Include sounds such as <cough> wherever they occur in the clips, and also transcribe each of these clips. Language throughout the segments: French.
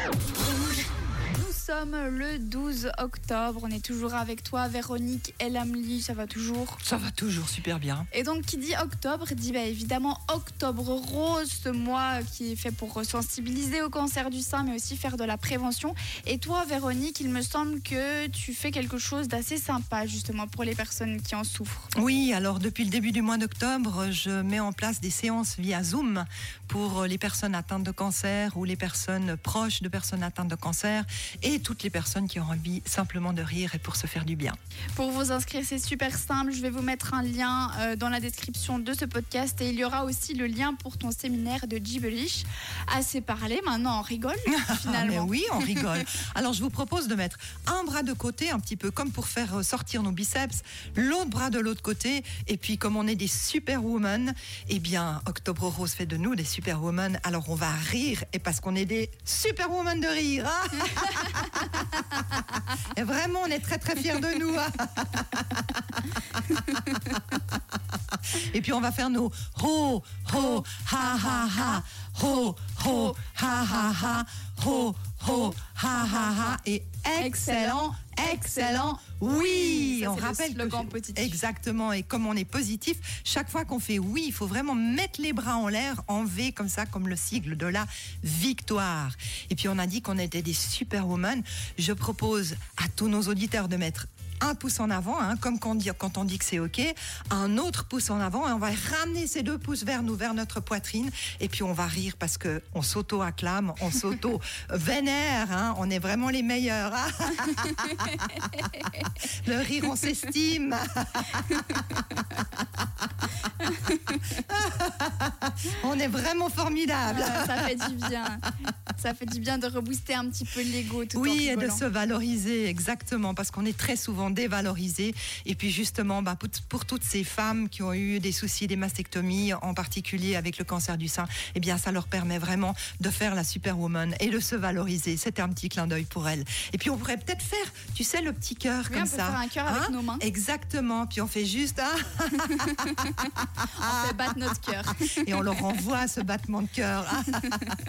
Yeah. Sommes le 12 octobre. On est toujours avec toi, Véronique Elamli. Ça va toujours Ça va toujours super bien. Et donc, qui dit octobre dit bah, évidemment octobre rose, ce mois qui est fait pour sensibiliser au cancer du sein, mais aussi faire de la prévention. Et toi, Véronique, il me semble que tu fais quelque chose d'assez sympa, justement, pour les personnes qui en souffrent. Oui, alors depuis le début du mois d'octobre, je mets en place des séances via Zoom pour les personnes atteintes de cancer ou les personnes proches de personnes atteintes de cancer et toutes les personnes qui ont envie simplement de rire et pour se faire du bien. Pour vous inscrire, c'est super simple. Je vais vous mettre un lien euh, dans la description de ce podcast et il y aura aussi le lien pour ton séminaire de Gibberish. Assez parlé, maintenant on rigole <laughs> finalement. Mais oui, on <laughs> rigole. Alors je vous propose de mettre un bras de côté, un petit peu comme pour faire sortir nos biceps, l'autre bras de l'autre côté, et puis comme on est des superwomen, eh bien Octobre Rose fait de nous des superwomen. Alors on va rire, et parce qu'on est des superwomen de rire. hein. <laughs> <laughs> vraiment, on est très très fiers de nous. hein. <laughs> Et puis on va faire nos ho, ho, ha, ha, ha, ho, ho, ha, ha, ha, ho, ho, ha, ha, ha. Et excellent, excellent, oui. Ça, on le rappelle slogan que positif. exactement. Et comme on est positif, chaque fois qu'on fait oui, il faut vraiment mettre les bras en l'air en V comme ça, comme le sigle de la victoire. Et puis on a dit qu'on était des superwomen. Je propose à tous nos auditeurs de mettre un pouce en avant, hein, comme quand on dit, quand on dit que c'est OK, un autre pouce en avant, et on va ramener ces deux pouces vers nous, vers notre poitrine, et puis on va rire parce que on s'auto-acclame, on <laughs> s'auto-vénère, hein, on est vraiment les meilleurs. hein. <laughs> Le rire, on s'estime. <laughs> on est vraiment formidable. Ah, ça fait du bien. Ça fait du bien de rebooster un petit peu l'ego tout en Oui, et de se valoriser, exactement, parce qu'on est très souvent dévalorisé. Et puis justement, bah, pour, toutes ces femmes qui ont eu des soucis des mastectomies, en particulier avec le cancer du sein, eh bien, ça leur permet vraiment de faire la superwoman et de se valoriser. C'était un petit clin d'œil pour elles. Et puis on pourrait peut-être faire, tu sais, le petit cœur Oui, comme on peut ça. faire un cœur avec nos mains. Exactement. Puis on fait juste, hein, <laughs> On fait battre notre cœur. et on leur ce battement de cœur.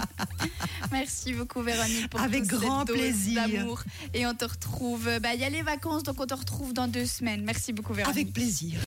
<laughs> Merci beaucoup Véronique pour Avec toute grand cette plaisir. d'amour. Et on te retrouve. Bah, il y a les vacances, donc on te retrouve dans deux semaines. Merci beaucoup Véronique. Avec plaisir.